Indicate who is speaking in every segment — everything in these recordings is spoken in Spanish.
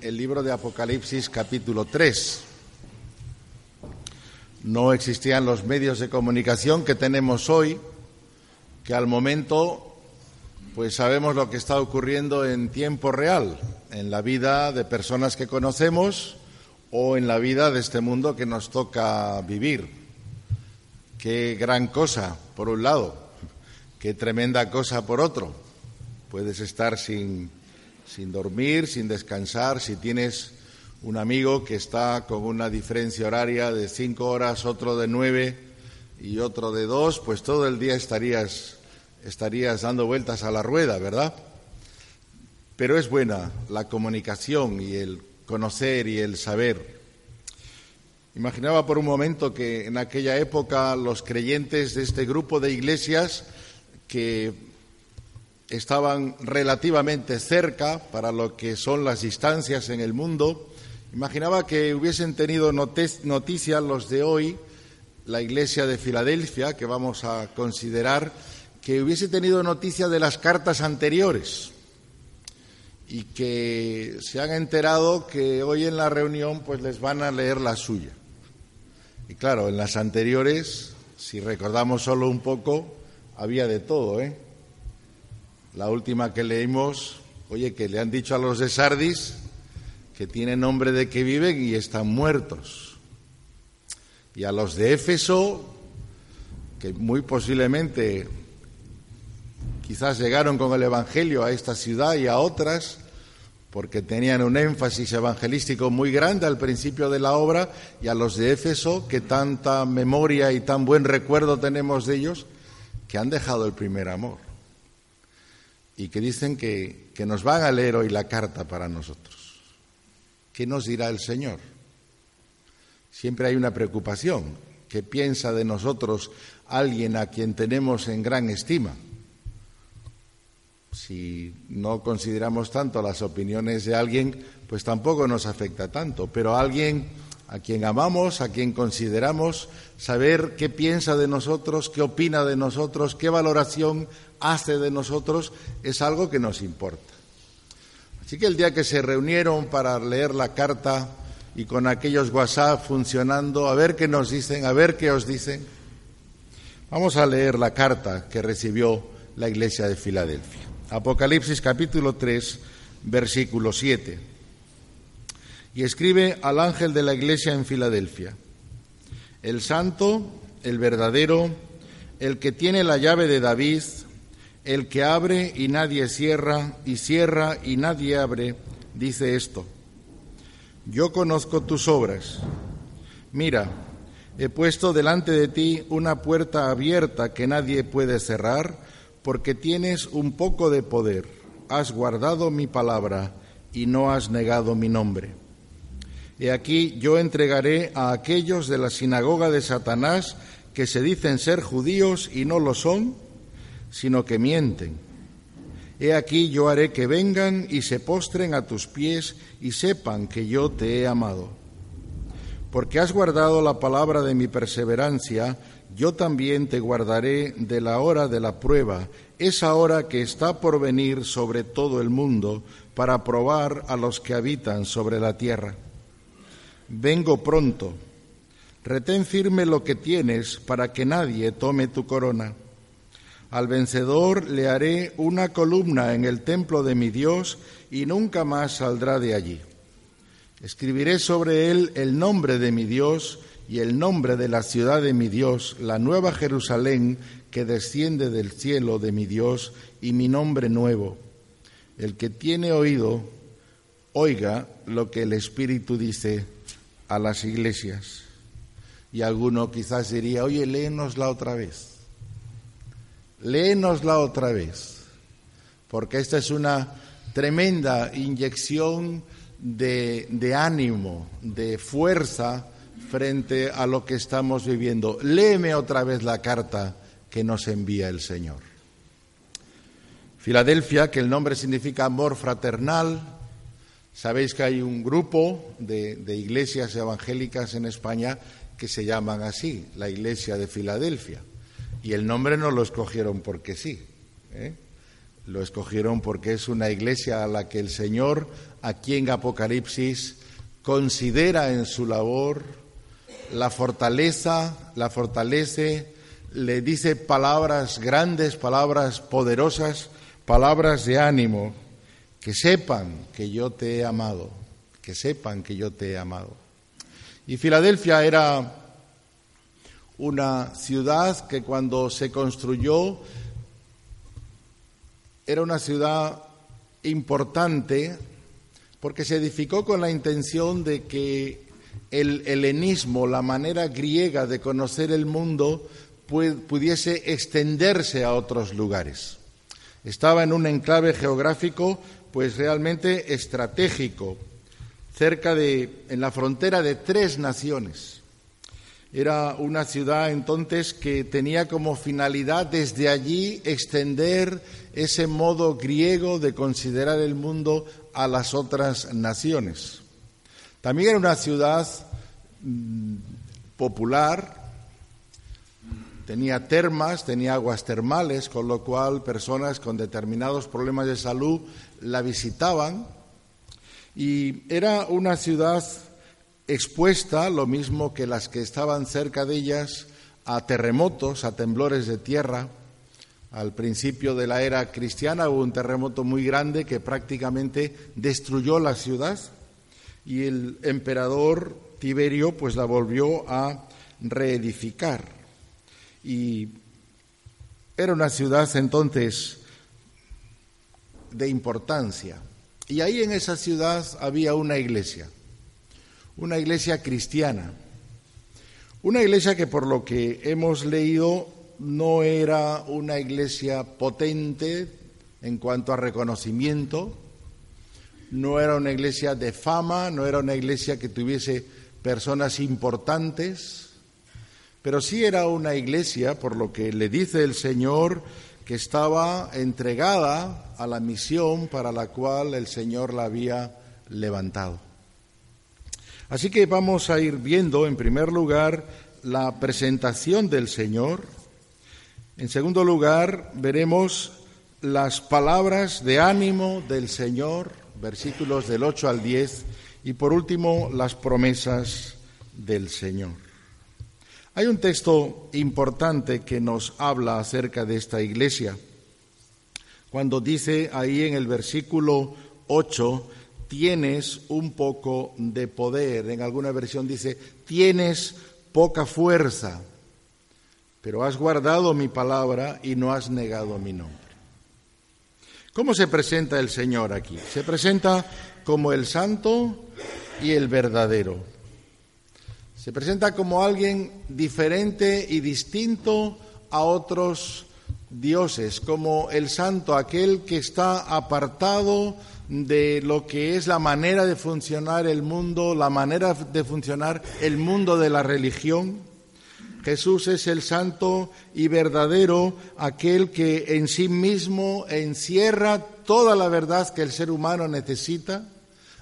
Speaker 1: El libro de Apocalipsis capítulo 3. No existían los medios de comunicación que tenemos hoy, que al momento pues sabemos lo que está ocurriendo en tiempo real, en la vida de personas que conocemos o en la vida de este mundo que nos toca vivir. Qué gran cosa, por un lado, qué tremenda cosa por otro. Puedes estar sin, sin dormir, sin descansar, si tienes un amigo que está con una diferencia horaria de cinco horas, otro de nueve y otro de dos, pues todo el día estarías, estarías dando vueltas a la rueda, ¿verdad? Pero es buena la comunicación y el conocer y el saber. Imaginaba por un momento que en aquella época los creyentes de este grupo de iglesias que estaban relativamente cerca para lo que son las distancias en el mundo, Imaginaba que hubiesen tenido noticia los de hoy, la iglesia de Filadelfia, que vamos a considerar, que hubiese tenido noticia de las cartas anteriores y que se han enterado que hoy en la reunión pues les van a leer la suya. Y claro, en las anteriores, si recordamos solo un poco, había de todo, ¿eh? La última que leímos, oye, que le han dicho a los de Sardis que tienen nombre de que viven y están muertos. Y a los de Éfeso, que muy posiblemente quizás llegaron con el Evangelio a esta ciudad y a otras, porque tenían un énfasis evangelístico muy grande al principio de la obra, y a los de Éfeso, que tanta memoria y tan buen recuerdo tenemos de ellos, que han dejado el primer amor. Y que dicen que, que nos van a leer hoy la carta para nosotros. ¿Qué nos dirá el Señor? Siempre hay una preocupación. ¿Qué piensa de nosotros alguien a quien tenemos en gran estima? Si no consideramos tanto las opiniones de alguien, pues tampoco nos afecta tanto. Pero alguien a quien amamos, a quien consideramos, saber qué piensa de nosotros, qué opina de nosotros, qué valoración hace de nosotros, es algo que nos importa. Así que el día que se reunieron para leer la carta y con aquellos WhatsApp funcionando, a ver qué nos dicen, a ver qué os dicen, vamos a leer la carta que recibió la iglesia de Filadelfia. Apocalipsis capítulo 3, versículo 7. Y escribe al ángel de la iglesia en Filadelfia, el santo, el verdadero, el que tiene la llave de David, el que abre y nadie cierra, y cierra y nadie abre, dice esto. Yo conozco tus obras. Mira, he puesto delante de ti una puerta abierta que nadie puede cerrar, porque tienes un poco de poder. Has guardado mi palabra y no has negado mi nombre. He aquí yo entregaré a aquellos de la sinagoga de Satanás que se dicen ser judíos y no lo son, sino que mienten. He aquí yo haré que vengan y se postren a tus pies y sepan que yo te he amado. Porque has guardado la palabra de mi perseverancia, yo también te guardaré de la hora de la prueba, esa hora que está por venir sobre todo el mundo, para probar a los que habitan sobre la tierra. Vengo pronto. Retén firme lo que tienes para que nadie tome tu corona. Al vencedor le haré una columna en el templo de mi Dios y nunca más saldrá de allí. Escribiré sobre él el nombre de mi Dios y el nombre de la ciudad de mi Dios, la nueva Jerusalén que desciende del cielo de mi Dios y mi nombre nuevo. El que tiene oído, oiga lo que el Espíritu dice a las iglesias. Y alguno quizás diría, oye, léenosla otra vez. Léenosla otra vez, porque esta es una tremenda inyección de, de ánimo, de fuerza frente a lo que estamos viviendo. Léeme otra vez la carta que nos envía el Señor. Filadelfia, que el nombre significa amor fraternal, sabéis que hay un grupo de, iglesias evangélicas en España que se llaman así, la Iglesia de Filadelfia. Y el nombre no lo escogieron porque sí, ¿eh? lo escogieron porque es una iglesia a la que el Señor, aquí en Apocalipsis, considera en su labor la fortaleza, la fortalece, le dice palabras grandes, palabras poderosas, palabras de ánimo, que sepan que yo te he amado, que sepan que yo te he amado. Y Filadelfia era una ciudad que cuando se construyó era una ciudad importante porque se edificó con la intención de que el helenismo, la manera griega de conocer el mundo, pudiese extenderse a otros lugares. Estaba en un enclave geográfico pues realmente estratégico, cerca de en la frontera de tres naciones. Era una ciudad entonces que tenía como finalidad desde allí extender ese modo griego de considerar el mundo a las otras naciones. También era una ciudad mm, popular, tenía termas, tenía aguas termales, con lo cual personas con determinados problemas de salud la visitaban y era una ciudad expuesta, lo mismo que las que estaban cerca de ellas, a terremotos, a temblores de tierra. Al principio de la era cristiana hubo un terremoto muy grande que prácticamente destruyó la ciudad y el emperador Tiberio pues la volvió a reedificar. Y era una ciudad entonces de importancia. Y ahí en esa ciudad había una iglesia, una iglesia cristiana, una iglesia que por lo que hemos leído no era una iglesia potente en cuanto a reconocimiento, no era una iglesia de fama, no era una iglesia que tuviese personas importantes, pero sí era una iglesia, por lo que le dice el Señor, que estaba entregada a la misión para la cual el Señor la había levantado. Así que vamos a ir viendo, en primer lugar, la presentación del Señor. En segundo lugar, veremos las palabras de ánimo del Señor, versículos del 8 al 10, y por último, las promesas del Señor. Hay un texto importante que nos habla acerca de esta iglesia. Cuando dice ahí en el versículo 8, tienes un poco de poder. En alguna versión dice, tienes poca fuerza, pero has guardado mi palabra y no has negado mi nombre. ¿Cómo se presenta el Señor aquí? Se presenta como el santo y el verdadero. Se presenta como alguien diferente y distinto a otros dioses, como el santo, aquel que está apartado de lo que es la manera de funcionar el mundo, la manera de funcionar el mundo de la religión. Jesús es el santo y verdadero, aquel que en sí mismo encierra toda la verdad que el ser humano necesita,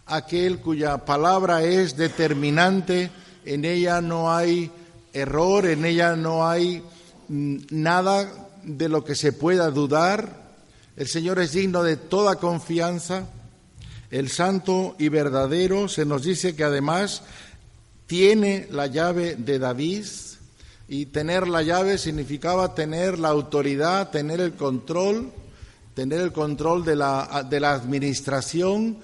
Speaker 1: aquel cuya palabra es determinante en ella no hay error, en ella no hay mm, nada de lo que se pueda dudar. El Señor es digno de toda confianza. El santo y verdadero se nos dice que además tiene la llave de David y tener la llave significaba tener la autoridad, tener el control, tener el control de la, de la administración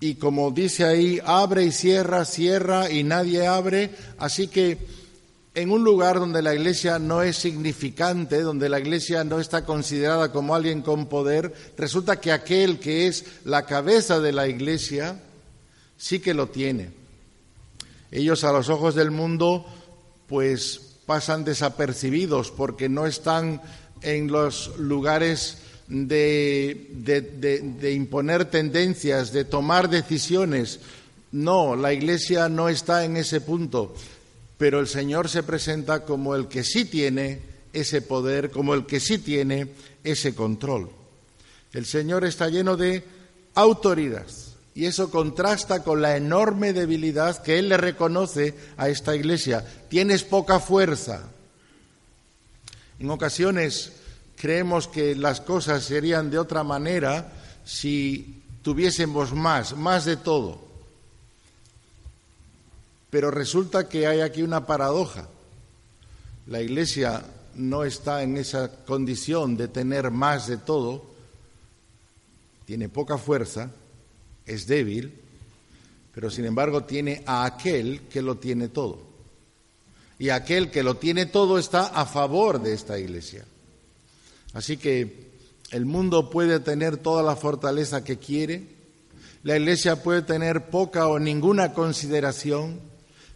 Speaker 1: y como dice ahí, abre y cierra, cierra y nadie abre. Así que en un lugar donde la iglesia no es significante, donde la iglesia no está considerada como alguien con poder, resulta que aquel que es la cabeza de la iglesia sí que lo tiene. Ellos a los ojos del mundo pues pasan desapercibidos porque no están en los lugares de, imponer tendencias, de tomar decisiones. No, la Iglesia no está en ese punto, pero el Señor se presenta como el que sí tiene ese poder, como el que sí tiene ese control. El Señor está lleno de autoridad y eso contrasta con la enorme debilidad que Él le reconoce a esta Iglesia. Tienes poca fuerza. En ocasiones creemos que las cosas serían de otra manera si tuviésemos más, más de todo. Pero resulta que hay aquí una paradoja. La Iglesia no está en esa condición de tener más de todo, tiene poca fuerza, es débil, pero sin embargo tiene a aquel que lo tiene todo. Y aquel que lo tiene todo está a favor de esta iglesia. Así que el mundo puede tener toda la fortaleza que quiere, la iglesia puede tener poca o ninguna consideración,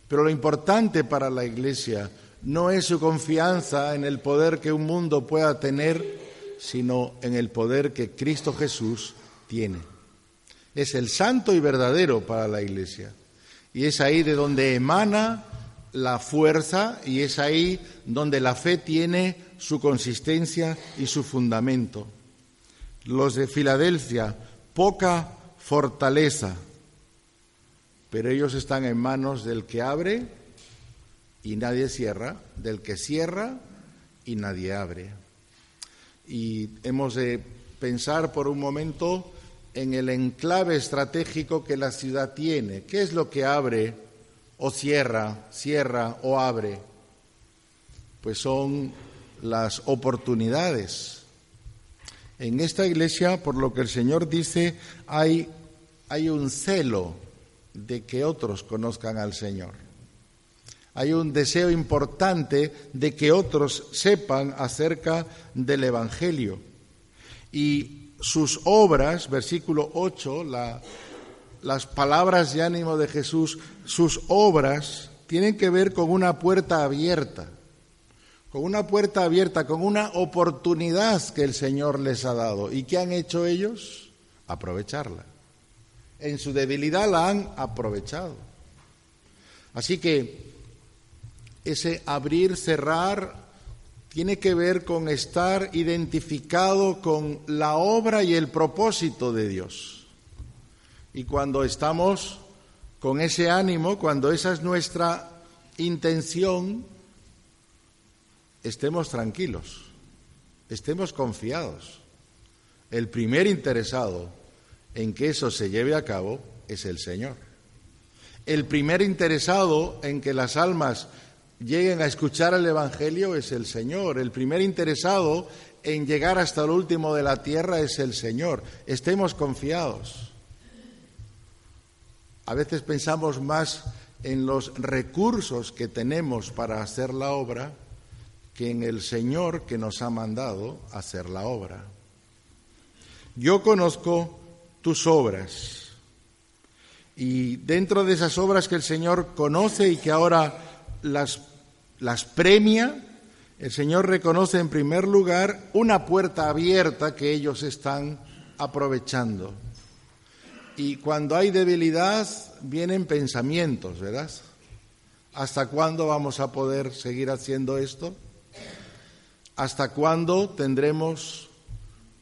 Speaker 1: pero lo importante para la iglesia no es su confianza en el poder que un mundo pueda tener, sino en el poder que Cristo Jesús tiene. Es el santo y verdadero para la iglesia. Y es ahí de donde emana la fuerza y es ahí donde la fe tiene su consistencia y su fundamento. Los de Filadelfia, poca fortaleza, pero ellos están en manos del que abre y nadie cierra, del que cierra y nadie abre. Y hemos de pensar por un momento en el enclave estratégico que la ciudad tiene. ¿Qué es lo que abre o cierra, cierra o abre? Pues son las oportunidades. En esta iglesia, por lo que el Señor dice, hay, hay un celo de que otros conozcan al Señor. Hay un deseo importante de que otros sepan acerca del Evangelio. Y sus obras, versículo 8, las palabras de ánimo de Jesús, sus obras tienen que ver con una puerta abierta, con una puerta abierta, con una oportunidad que el Señor les ha dado. ¿Y qué han hecho ellos? Aprovecharla. En su debilidad la han aprovechado. Así que ese abrir, cerrar, tiene que ver con estar identificado con la obra y el propósito de Dios. Y cuando estamos con ese ánimo, cuando esa es nuestra intención, estemos tranquilos, estemos confiados. El primer interesado en que eso se lleve a cabo es el Señor. El primer interesado en que las almas lleguen a escuchar el Evangelio es el Señor. El primer interesado en llegar hasta el último de la tierra es el Señor. Estemos confiados. A veces pensamos más en los recursos que tenemos para hacer la obra que en el Señor que nos ha mandado hacer la obra. Yo conozco tus obras y dentro de esas obras que el Señor conoce y que ahora las, premia, el Señor reconoce en primer lugar una puerta abierta que ellos están aprovechando. Y cuando hay debilidad vienen pensamientos, ¿verdad? ¿Hasta cuándo vamos a poder seguir haciendo esto? ¿Hasta cuándo tendremos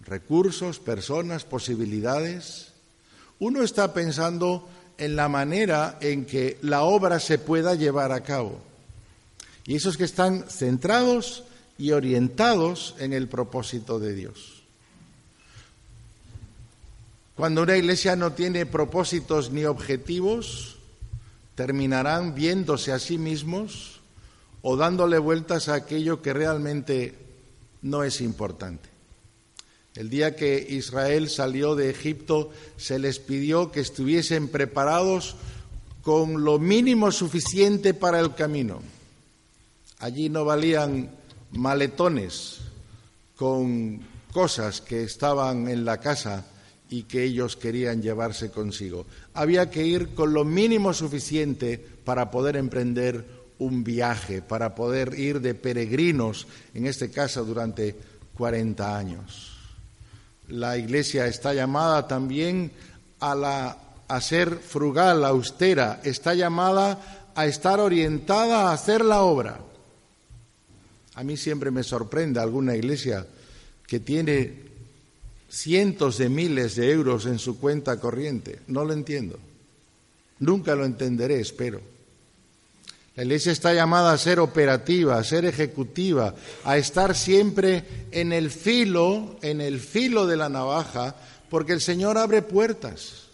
Speaker 1: recursos, personas, posibilidades? Uno está pensando en la manera en que la obra se pueda llevar a cabo. Y esos que están centrados y orientados en el propósito de Dios. Cuando una iglesia no tiene propósitos ni objetivos, terminarán viéndose a sí mismos o dándole vueltas a aquello que realmente no es importante. El día que Israel salió de Egipto se les pidió que estuviesen preparados con lo mínimo suficiente para el camino. Allí no valían maletones con cosas que estaban en la casa y que ellos querían llevarse consigo. Había que ir con lo mínimo suficiente para poder emprender un viaje, para poder ir de peregrinos, en este caso durante 40 años. La Iglesia está llamada también a, la, a ser frugal, austera, está llamada a estar orientada a hacer la obra. A mí siempre me sorprende alguna iglesia que tiene cientos de miles de euros en su cuenta corriente. No lo entiendo. Nunca lo entenderé, espero. La iglesia está llamada a ser operativa, a ser ejecutiva, a estar siempre en el filo, en el filo de la navaja, porque el Señor abre puertas.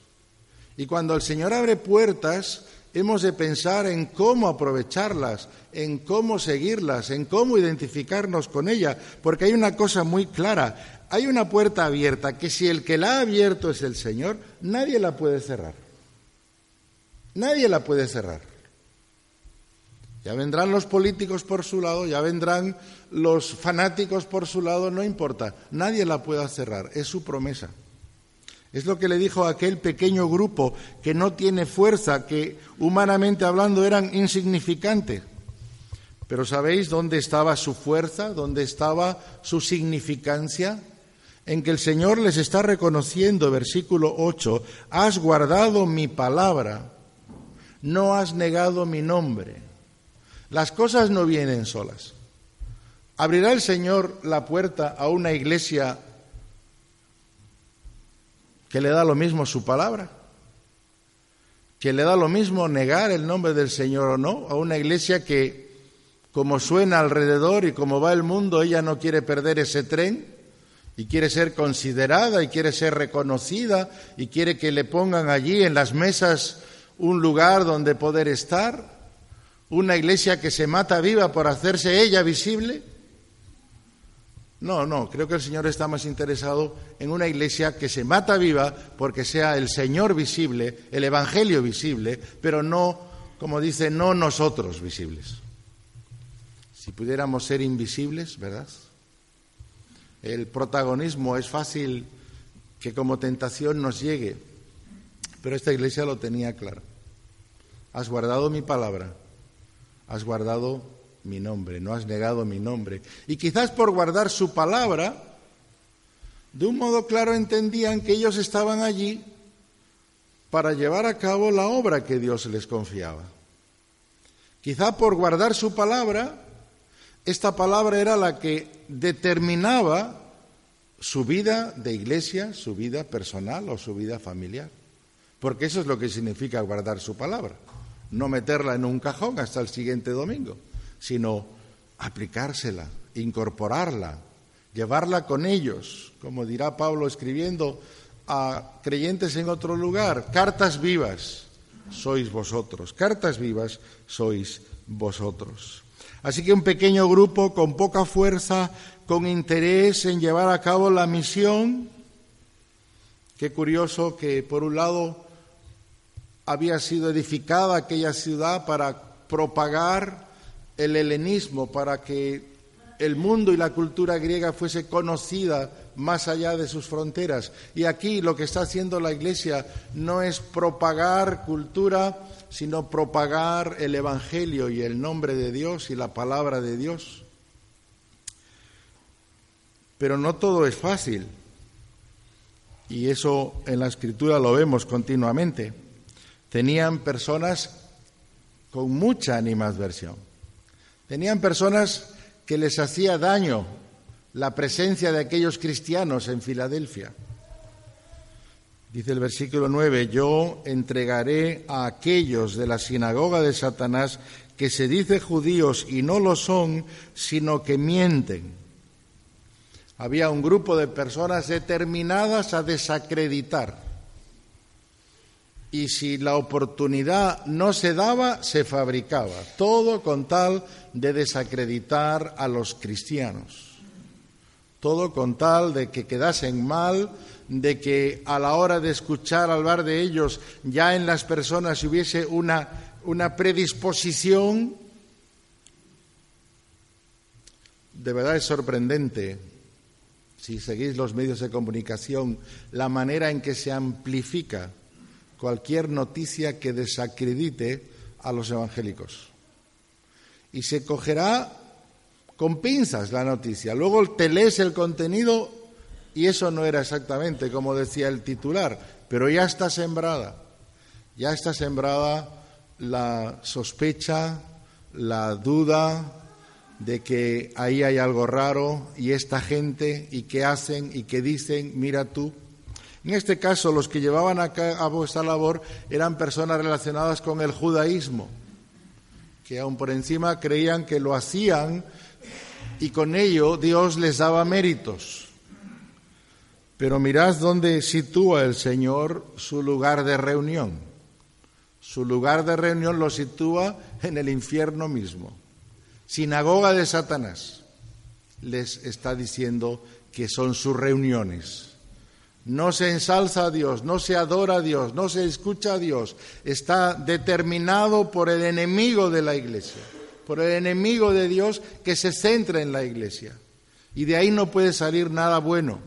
Speaker 1: Y cuando el Señor abre puertas, hemos de pensar en cómo aprovecharlas, en cómo seguirlas, en cómo identificarnos con ellas, porque hay una cosa muy clara, hay una puerta abierta que si el que la ha abierto es el Señor, nadie la puede cerrar. Nadie la puede cerrar. Ya vendrán los políticos por su lado, ya vendrán los fanáticos por su lado, no importa, nadie la puede cerrar, es su promesa. Es lo que le dijo aquel pequeño grupo que no tiene fuerza, que humanamente hablando eran insignificantes. Pero ¿sabéis dónde estaba su fuerza? ¿Dónde estaba su significancia? En que el Señor les está reconociendo, versículo 8, has guardado mi palabra, no has negado mi nombre. Las cosas no vienen solas. ¿Abrirá el Señor la puerta a una iglesia que le da lo mismo su palabra, que le da lo mismo negar el nombre del Señor o no, a una iglesia que, como suena alrededor y como va el mundo, ella no quiere perder ese tren y quiere ser considerada y quiere ser reconocida y quiere que le pongan allí en las mesas un lugar donde poder estar, una iglesia que se mata viva por hacerse ella visible. No, no, creo que el Señor está más interesado en una iglesia que se mata viva porque sea el Señor visible, el Evangelio visible, pero no, como dice, no nosotros visibles. Si pudiéramos ser invisibles, ¿verdad? El protagonismo es fácil que como tentación nos llegue, pero esta iglesia lo tenía claro. Has guardado mi palabra, has guardado mi nombre, no has negado mi nombre. Y quizás por guardar su palabra, de un modo claro entendían que ellos estaban allí para llevar a cabo la obra que Dios les confiaba. Quizá por guardar su palabra, esta palabra era la que determinaba su vida de iglesia, su vida personal o su vida familiar. Porque eso es lo que significa guardar su palabra, no meterla en un cajón hasta el siguiente domingo sino aplicársela, incorporarla, llevarla con ellos, como dirá Pablo escribiendo a creyentes en otro lugar, cartas vivas sois vosotros, cartas vivas sois vosotros. Así que un pequeño grupo con poca fuerza, con interés en llevar a cabo la misión, qué curioso que por un lado había sido edificada aquella ciudad para propagar el helenismo, para que el mundo y la cultura griega fuese conocida más allá de sus fronteras. Y aquí lo que está haciendo la Iglesia no es propagar cultura, sino propagar el Evangelio y el nombre de Dios y la palabra de Dios. Pero no todo es fácil. Y eso en la escritura lo vemos continuamente. Tenían personas con mucha animadversión Tenían personas que les hacía daño la presencia de aquellos cristianos en Filadelfia. Dice el versículo 9, yo entregaré a aquellos de la sinagoga de Satanás que se dice judíos y no lo son, sino que mienten. Había un grupo de personas determinadas a desacreditar y si la oportunidad no se daba, se fabricaba, todo con tal de desacreditar a los cristianos, todo con tal de que quedasen mal, de que a la hora de escuchar hablar de ellos ya en las personas hubiese una, una predisposición. De verdad es sorprendente, si seguís los medios de comunicación, la manera en que se amplifica cualquier noticia que desacredite a los evangélicos. Y se cogerá con pinzas la noticia. Luego te lees el contenido Y eso no era exactamente como decía el titular, pero ya está sembrada, ya está sembrada la sospecha, la duda de que ahí hay algo raro y esta gente y qué hacen y qué dicen, mira tú. En este caso, los que llevaban a cabo esta labor eran personas relacionadas con el judaísmo, que aún por encima creían que lo hacían y con ello Dios les daba méritos. Pero mirad dónde sitúa el Señor su lugar de reunión. Su lugar de reunión lo sitúa en el infierno mismo. Sinagoga de Satanás. Les está diciendo que son sus reuniones no se ensalza a Dios, no se adora a Dios, no se escucha a Dios. Está determinado por el enemigo de la iglesia, por el enemigo de Dios que se centra en la iglesia. Y de ahí no puede salir nada bueno.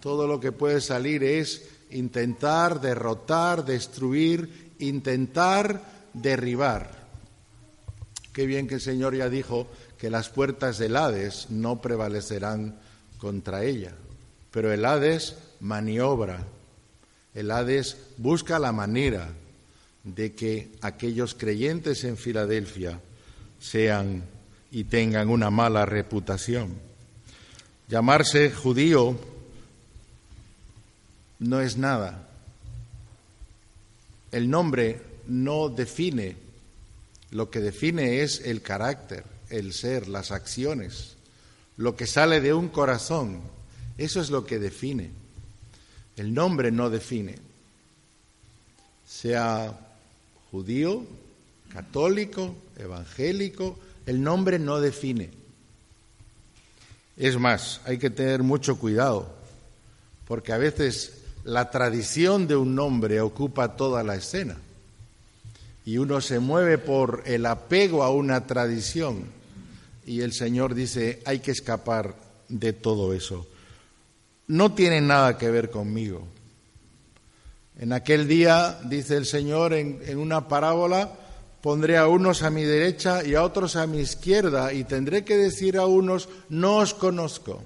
Speaker 1: Todo lo que puede salir es intentar derrotar, destruir, intentar derribar. Qué bien que el Señor ya dijo que las puertas del Hades no prevalecerán contra ella. Pero el Hades maniobra, el Hades busca la manera de que aquellos creyentes en Filadelfia sean y tengan una mala reputación. Llamarse judío no es nada. El nombre no define, lo que define es el carácter, el ser, las acciones, lo que sale de un corazón eso es lo que define. El nombre no define. Sea judío, católico, evangélico, el nombre no define. Es más, hay que tener mucho cuidado, porque a veces la tradición de un nombre ocupa toda la escena y uno se mueve por el apego a una tradición y el Señor dice, hay que escapar de todo eso no tienen nada que ver conmigo. En aquel día, dice el Señor en, una parábola, pondré a unos a mi derecha y a otros a mi izquierda y tendré que decir a unos, no os conozco.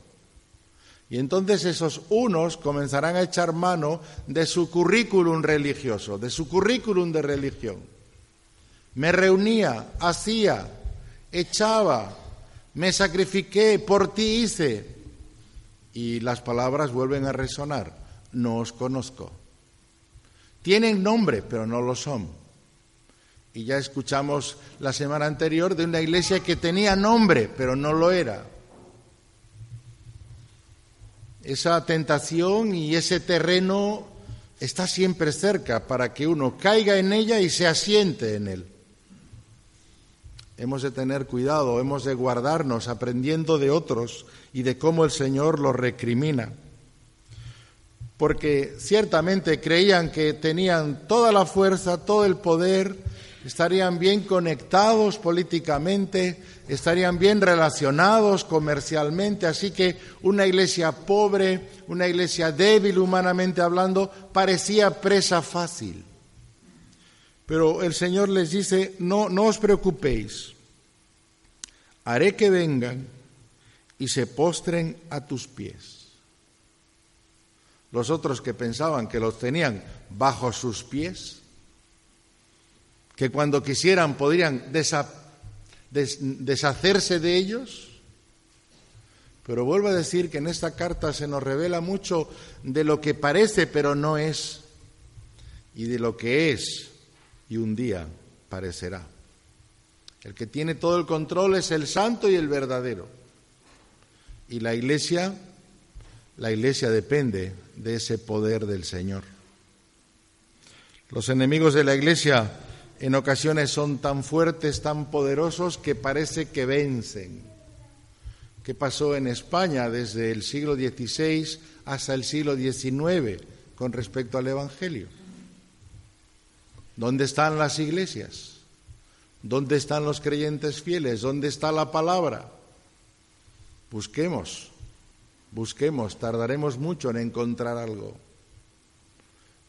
Speaker 1: Y entonces esos unos comenzarán a echar mano de su currículum religioso, de su currículum de religión. Me reunía, hacía, echaba, me sacrifiqué, por ti hice y las palabras vuelven a resonar. No os conozco. Tienen nombre, pero no lo son. Y ya escuchamos la semana anterior de una iglesia que tenía nombre, pero no lo era. Esa tentación y ese terreno está siempre cerca para que uno caiga en ella y se asiente en él. Hemos de tener cuidado, hemos de guardarnos aprendiendo de otros y de cómo el Señor los recrimina. Porque ciertamente creían que tenían toda la fuerza, todo el poder, estarían bien conectados políticamente, estarían bien relacionados comercialmente, así que una iglesia pobre, una iglesia débil humanamente hablando, parecía presa fácil. Pero el Señor les dice, no, no os preocupéis, haré que vengan y se postren a tus pies. Los otros que pensaban que los tenían bajo sus pies, que cuando quisieran podrían deshacerse de ellos, pero vuelvo a decir que en esta carta se nos revela mucho de lo que parece pero no es, y de lo que es y un día parecerá. El que tiene todo el control es el santo y el verdadero. Y la iglesia, la iglesia depende de ese poder del Señor. Los enemigos de la iglesia en ocasiones son tan fuertes, tan poderosos, que parece que vencen. ¿Qué pasó en España desde el siglo XVI hasta el siglo XIX con respecto al Evangelio? ¿Dónde están las iglesias? ¿Dónde están los creyentes fieles? ¿Dónde está la palabra? Busquemos, busquemos, tardaremos mucho en encontrar algo.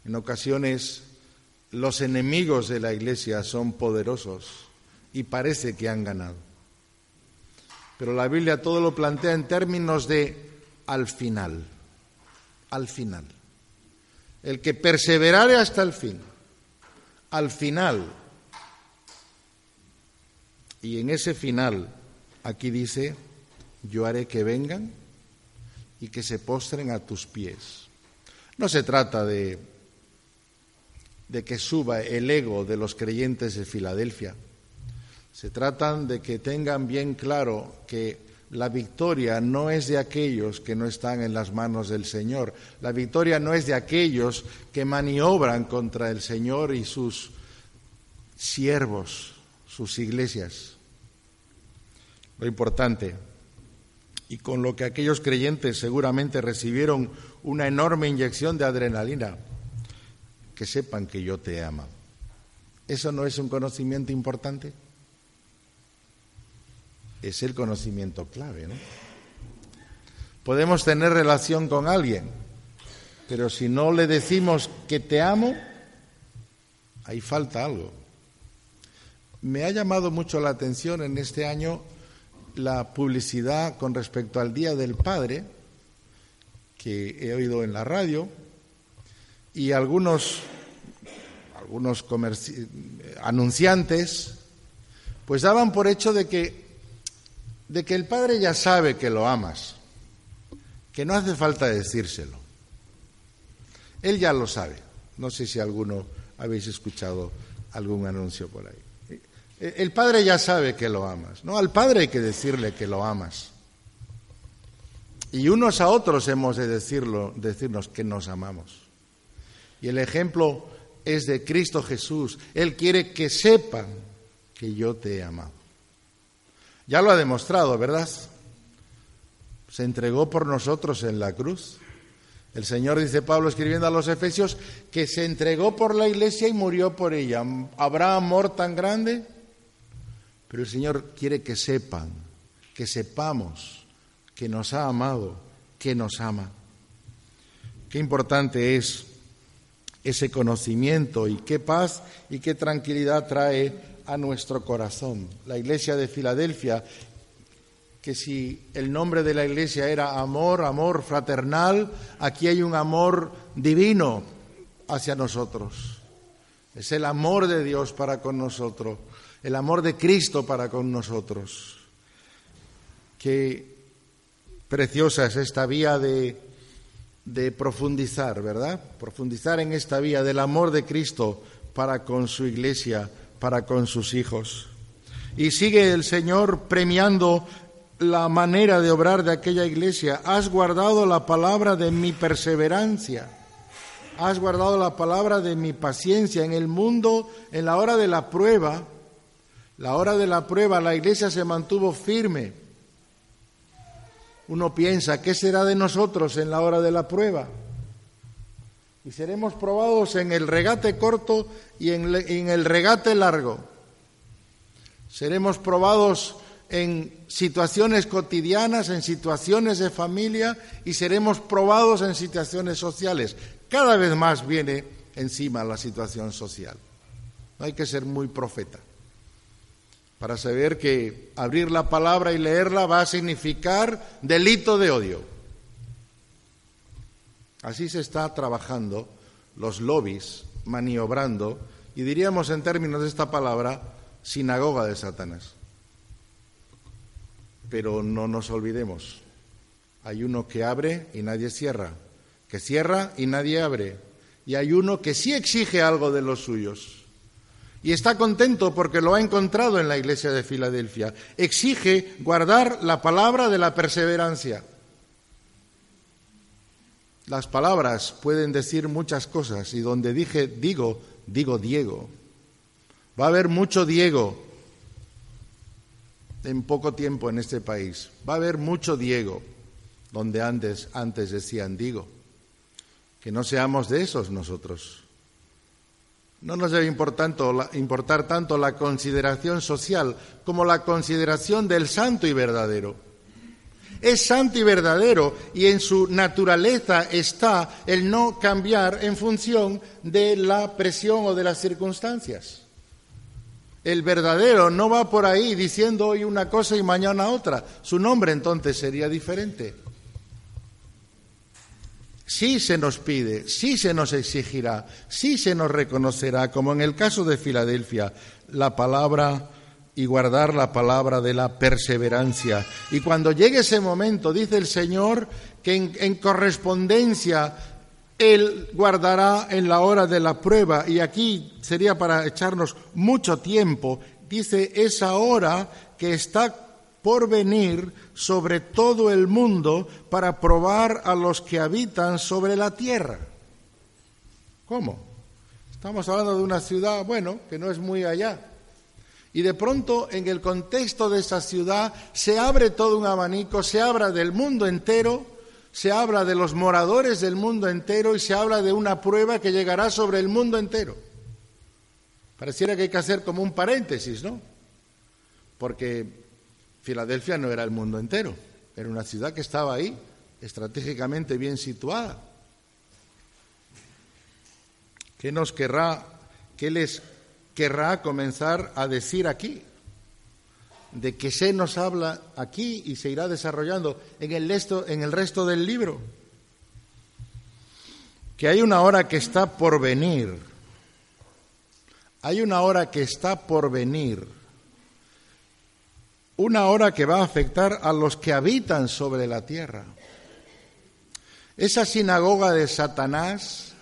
Speaker 1: En ocasiones los enemigos de la iglesia son poderosos y parece que han ganado. Pero la Biblia todo lo plantea en términos de al final, al final. El que perseverare hasta el fin, al final. Y en ese final, aquí dice, yo haré que vengan y que se postren a tus pies. No se trata de, de que suba el ego de los creyentes de Filadelfia. Se trata de que tengan bien claro que la victoria no es de aquellos que no están en las manos del Señor. La victoria no es de aquellos que maniobran contra el Señor y sus siervos, sus iglesias. Lo importante, y con lo que aquellos creyentes seguramente recibieron una enorme inyección de adrenalina, que sepan que yo te amo. ¿Eso no es un conocimiento importante? es el conocimiento clave. ¿no? Podemos tener relación con alguien, pero si no le decimos que te amo, ahí falta algo. Me ha llamado mucho la atención en este año la publicidad con respecto al Día del Padre, que he oído en la radio, y algunos, algunos anunciantes, pues daban por hecho de que de que el Padre ya sabe que lo amas, que no hace falta decírselo. Él ya lo sabe. No sé si alguno habéis escuchado algún anuncio por ahí. El Padre ya sabe que lo amas. No, al Padre hay que decirle que lo amas. Y unos a otros hemos de decirlo, decirnos que nos amamos. Y el ejemplo es de Cristo Jesús. Él quiere que sepan que yo te he amado. Ya lo ha demostrado, ¿verdad? Se entregó por nosotros en la cruz. El Señor, dice Pablo escribiendo a los Efesios, que se entregó por la iglesia y murió por ella. ¿Habrá amor tan grande? Pero el Señor quiere que sepan, que sepamos que nos ha amado, que nos ama. Qué importante es ese conocimiento y qué paz y qué tranquilidad trae a nuestro corazón. La iglesia de Filadelfia, que si el nombre de la iglesia era amor, amor fraternal, aquí hay un amor divino hacia nosotros. Es el amor de Dios para con nosotros, el amor de Cristo para con nosotros. Qué preciosa es esta vía de, de profundizar, ¿verdad? Profundizar en esta vía del amor de Cristo para con su iglesia para con sus hijos. Y sigue el Señor premiando la manera de obrar de aquella iglesia. Has guardado la palabra de mi perseverancia. Has guardado la palabra de mi paciencia. En el mundo, en la hora de la prueba, la hora de la prueba, la iglesia se mantuvo firme. Uno piensa, ¿qué será de nosotros en la hora de la prueba? y seremos probados en el regate corto y en, el regate largo. Seremos probados en situaciones cotidianas, en situaciones de familia y seremos probados en situaciones sociales. Cada vez más viene encima la situación social. No hay que ser muy profeta para saber que abrir la palabra y leerla va a significar delito de odio. Así se está trabajando los lobbies, maniobrando, y diríamos en términos de esta palabra, sinagoga de Satanás. Pero no nos olvidemos, hay uno que abre y nadie cierra, que cierra y nadie abre, y hay uno que sí exige algo de los suyos. Y está contento porque lo ha encontrado en la iglesia de Filadelfia. Exige guardar la palabra de la perseverancia. Las palabras pueden decir muchas cosas y donde dije digo, digo Diego. Va a haber mucho Diego en poco tiempo en este país. Va a haber mucho Diego donde antes, antes decían digo. Que no seamos de esos nosotros. No nos debe importar tanto la consideración social como la consideración del santo y verdadero. Es santo y verdadero y en su naturaleza está el no cambiar en función de la presión o de las circunstancias. El verdadero no va por ahí diciendo hoy una cosa y mañana otra. Su nombre entonces sería diferente. Sí se nos pide, sí se nos exigirá, sí se nos reconocerá, como en el caso de Filadelfia, la palabra y guardar la palabra de la perseverancia. Y cuando llegue ese momento, dice el Señor, que en, correspondencia Él guardará en la hora de la prueba, y aquí sería para echarnos mucho tiempo, dice esa hora que está por venir sobre todo el mundo para probar a los que habitan sobre la tierra. ¿Cómo? Estamos hablando de una ciudad, bueno, que no es muy allá. Y de pronto, en el contexto de esa ciudad, se abre todo un abanico, se habla del mundo entero, se habla de los moradores del mundo entero y se habla de una prueba que llegará sobre el mundo entero. Pareciera que hay que hacer como un paréntesis, ¿no? Porque Filadelfia no era el mundo entero, era una ciudad que estaba ahí, estratégicamente bien situada. ¿Qué nos querrá, qué les querrá comenzar a decir aquí? ¿De qué se nos habla aquí y se irá desarrollando en el, resto, en el resto del libro? Que hay una hora que está por venir. Hay una hora que está por venir una hora que va a afectar a los que habitan sobre la tierra. Esa sinagoga de Satanás,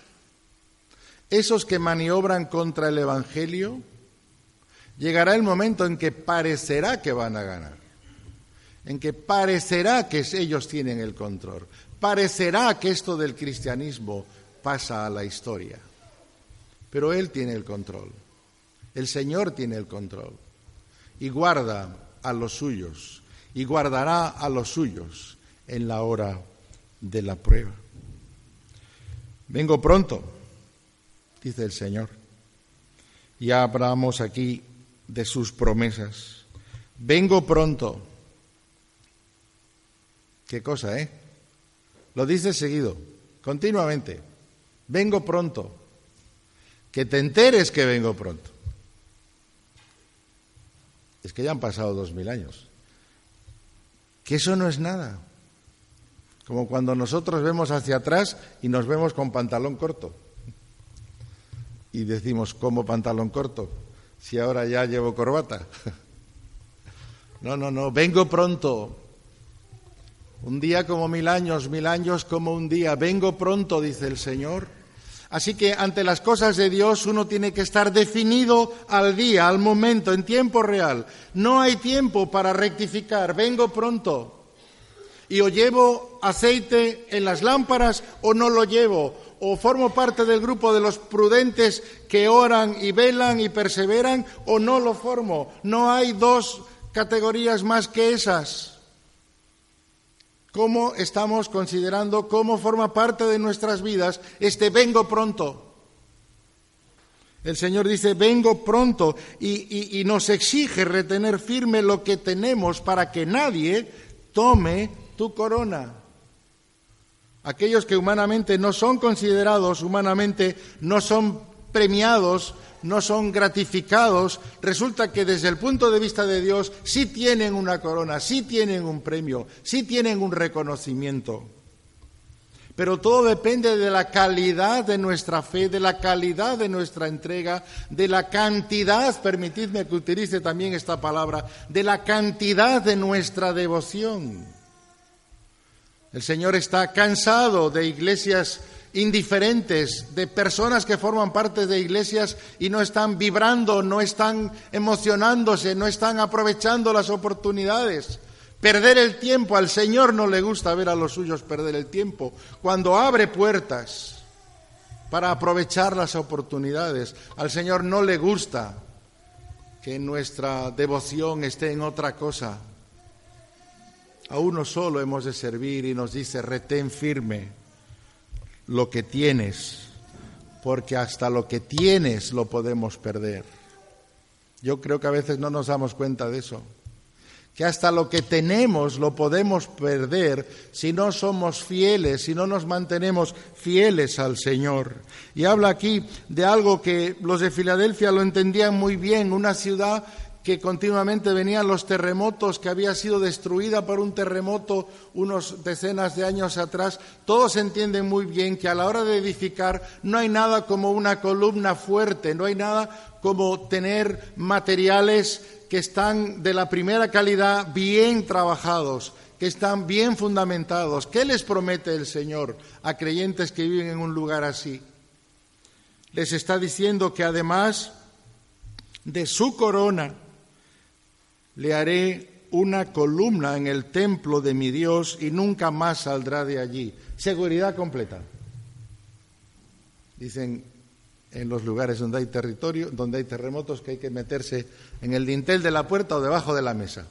Speaker 1: esos que maniobran contra el Evangelio, llegará el momento en que parecerá que van a ganar, en que parecerá que ellos tienen el control, parecerá que esto del cristianismo pasa a la historia, pero Él tiene el control, el Señor tiene el control y guarda a los suyos y guardará a los suyos en la hora de la prueba. Vengo pronto, dice el Señor. y hablamos aquí de sus promesas. Vengo pronto. ¿Qué cosa, eh? Lo dice seguido, continuamente. Vengo pronto. Que te enteres que vengo pronto. Es que ya han pasado dos mil años. Que eso no es nada. Como cuando nosotros vemos hacia atrás y nos vemos con pantalón corto. Y decimos, ¿cómo pantalón corto? Si ahora ya llevo corbata. No, no, no, vengo pronto. Un día como mil años, mil años como un día. Vengo pronto, dice el Señor. Así que ante las cosas de Dios uno tiene que estar definido al día, al momento, en tiempo real. No hay tiempo para rectificar, vengo pronto. Y o llevo aceite en las lámparas o no lo llevo. O formo parte del grupo de los prudentes que oran y velan y perseveran o no lo formo. No hay dos categorías más que esas cómo estamos considerando, cómo forma parte de nuestras vidas este vengo pronto. El Señor dice, vengo pronto y, nos exige retener firme lo que tenemos para que nadie tome tu corona. Aquellos que humanamente no son considerados, humanamente no son premiados, no son gratificados, resulta que desde el punto de vista de Dios sí tienen una corona, sí tienen un premio, sí tienen un reconocimiento. Pero todo depende de la calidad de nuestra fe, de la calidad de nuestra entrega, de la cantidad, permitidme que utilice también esta palabra, de la cantidad de nuestra devoción. El Señor está cansado de iglesias indiferentes, de personas que forman parte de iglesias y no están vibrando, no están emocionándose, no están aprovechando las oportunidades. Perder el tiempo, al Señor no le gusta ver a los suyos perder el tiempo. Cuando abre puertas para aprovechar las oportunidades, al Señor no le gusta que nuestra devoción esté en otra cosa. A uno solo hemos de servir y nos dice, retén firme lo que tienes, porque hasta lo que tienes lo podemos perder. Yo creo que a veces no nos damos cuenta de eso, que hasta lo que tenemos lo podemos perder si no somos fieles, si no nos mantenemos fieles al Señor. Y habla aquí de algo que los de Filadelfia lo entendían muy bien, una ciudad que continuamente venían los terremotos, que había sido destruida por un terremoto unos decenas de años atrás, todos entienden muy bien que a la hora de edificar no hay nada como una columna fuerte, no hay nada como tener materiales que están de la primera calidad, bien trabajados, que están bien fundamentados. ¿Qué les promete el Señor a creyentes que viven en un lugar así? Les está diciendo que además de su corona, le haré una columna en el templo de mi Dios y nunca más saldrá de allí. Seguridad completa. Dicen en los lugares donde hay territorio, donde hay terremotos, que hay que meterse en el dintel de la puerta o debajo de la mesa.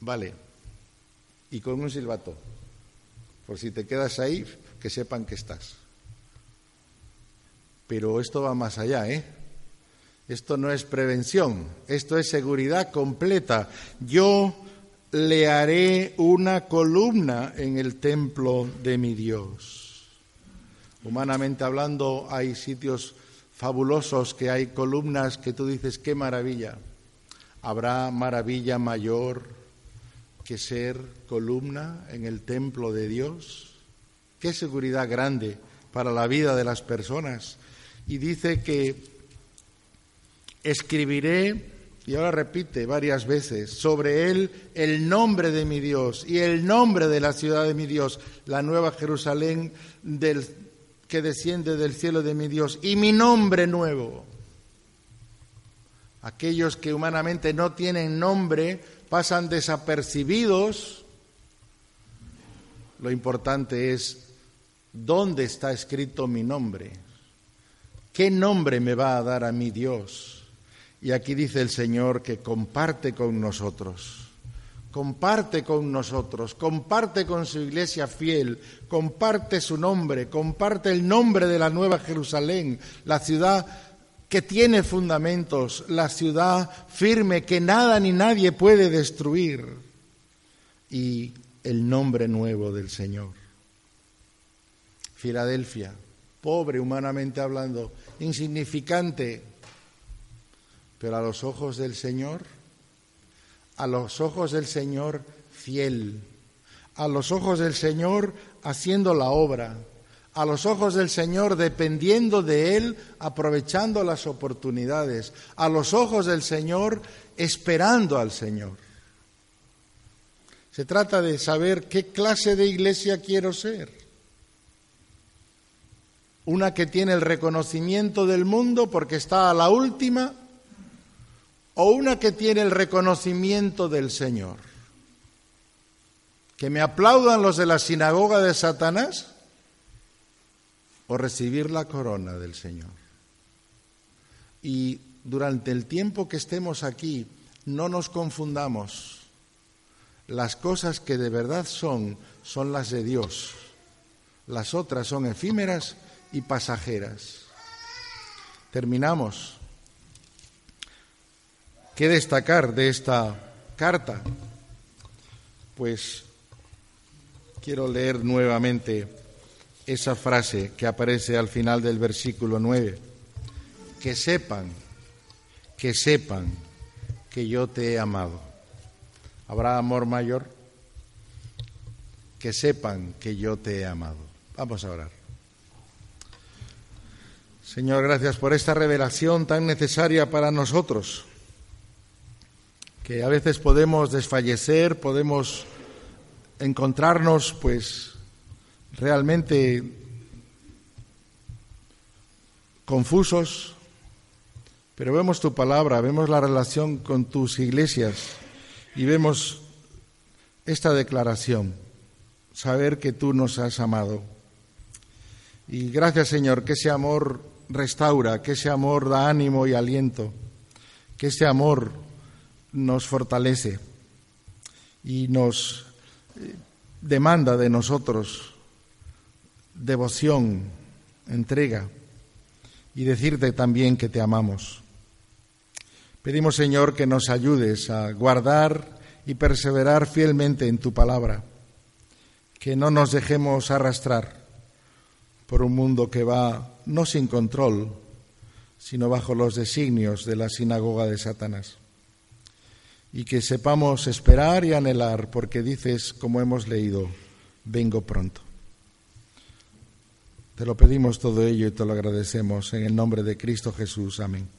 Speaker 1: Vale. Y con un silbato. Por si te quedas ahí, que sepan que estás. Pero esto va más allá, ¿eh? Esto no es prevención, esto es seguridad completa. Yo le haré una columna en el templo de mi Dios. Humanamente hablando, hay sitios fabulosos que hay columnas que tú dices, qué maravilla. ¿Habrá maravilla mayor que ser columna en el templo de Dios? Qué seguridad grande para la vida de las personas. Y dice que escribiré, y ahora repite varias veces, sobre él el nombre de mi Dios y el nombre de la ciudad de mi Dios, la nueva Jerusalén que desciende del cielo de mi Dios, y mi nombre nuevo. Aquellos que humanamente no tienen nombre pasan desapercibidos. Lo importante es dónde está escrito mi nombre. ¿Qué nombre me va a dar a mi Dios? Y aquí dice el Señor que comparte con nosotros, comparte con nosotros, comparte con su iglesia fiel, comparte su nombre, comparte el nombre de la Nueva Jerusalén, la ciudad que tiene fundamentos, la ciudad firme que nada ni nadie puede destruir, y el nombre nuevo del Señor. Filadelfia, pobre humanamente hablando, insignificante, pero a los ojos del Señor, a los ojos del Señor fiel, a los ojos del Señor haciendo la obra, a los ojos del Señor dependiendo de Él, aprovechando las oportunidades, a los ojos del Señor esperando al Señor. Se trata de saber qué clase de iglesia quiero ser. Una que tiene el reconocimiento del mundo porque está a la última o una que tiene el reconocimiento del Señor? ¿Que me aplaudan los de la sinagoga de Satanás? ¿O recibir la corona del Señor? Y durante el tiempo que estemos aquí, no nos confundamos. Las cosas que de verdad son, son las de Dios. Las otras son efímeras y pasajeras. Terminamos ¿Qué destacar de esta carta? Pues quiero leer nuevamente esa frase que aparece al final del versículo 9. Que sepan, que sepan que yo te he amado. ¿Habrá amor mayor? Que sepan que yo te he amado. Vamos a orar. Señor, gracias por esta revelación tan necesaria para nosotros que a veces podemos desfallecer, podemos encontrarnos pues realmente confusos, pero vemos tu palabra, vemos la relación con tus iglesias y vemos esta declaración, saber que tú nos has amado. Y gracias Señor, que ese amor restaura, que ese amor da ánimo y aliento, que ese amor nos fortalece y nos eh, demanda de nosotros devoción, entrega y decirte también que te amamos. Pedimos, Señor, que nos ayudes a guardar y perseverar fielmente en tu palabra, que no nos dejemos arrastrar por un mundo que va no sin control, sino bajo los designios de la sinagoga de Satanás. Y que sepamos esperar y anhelar, porque dices, como hemos leído, vengo pronto. Te lo pedimos todo ello y te lo agradecemos en el nombre de Cristo Jesús. Amén.